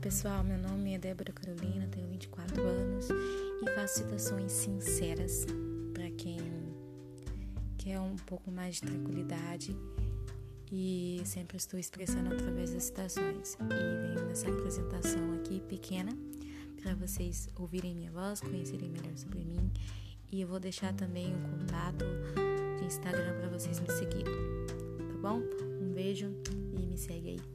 pessoal, meu nome é Débora Carolina, tenho 24 anos e faço citações sinceras para quem quer um pouco mais de tranquilidade e sempre estou expressando através das citações. E venho nessa apresentação aqui pequena para vocês ouvirem minha voz, conhecerem melhor sobre mim e eu vou deixar também um contato de Instagram para vocês me seguirem, tá bom? Um beijo e me segue aí.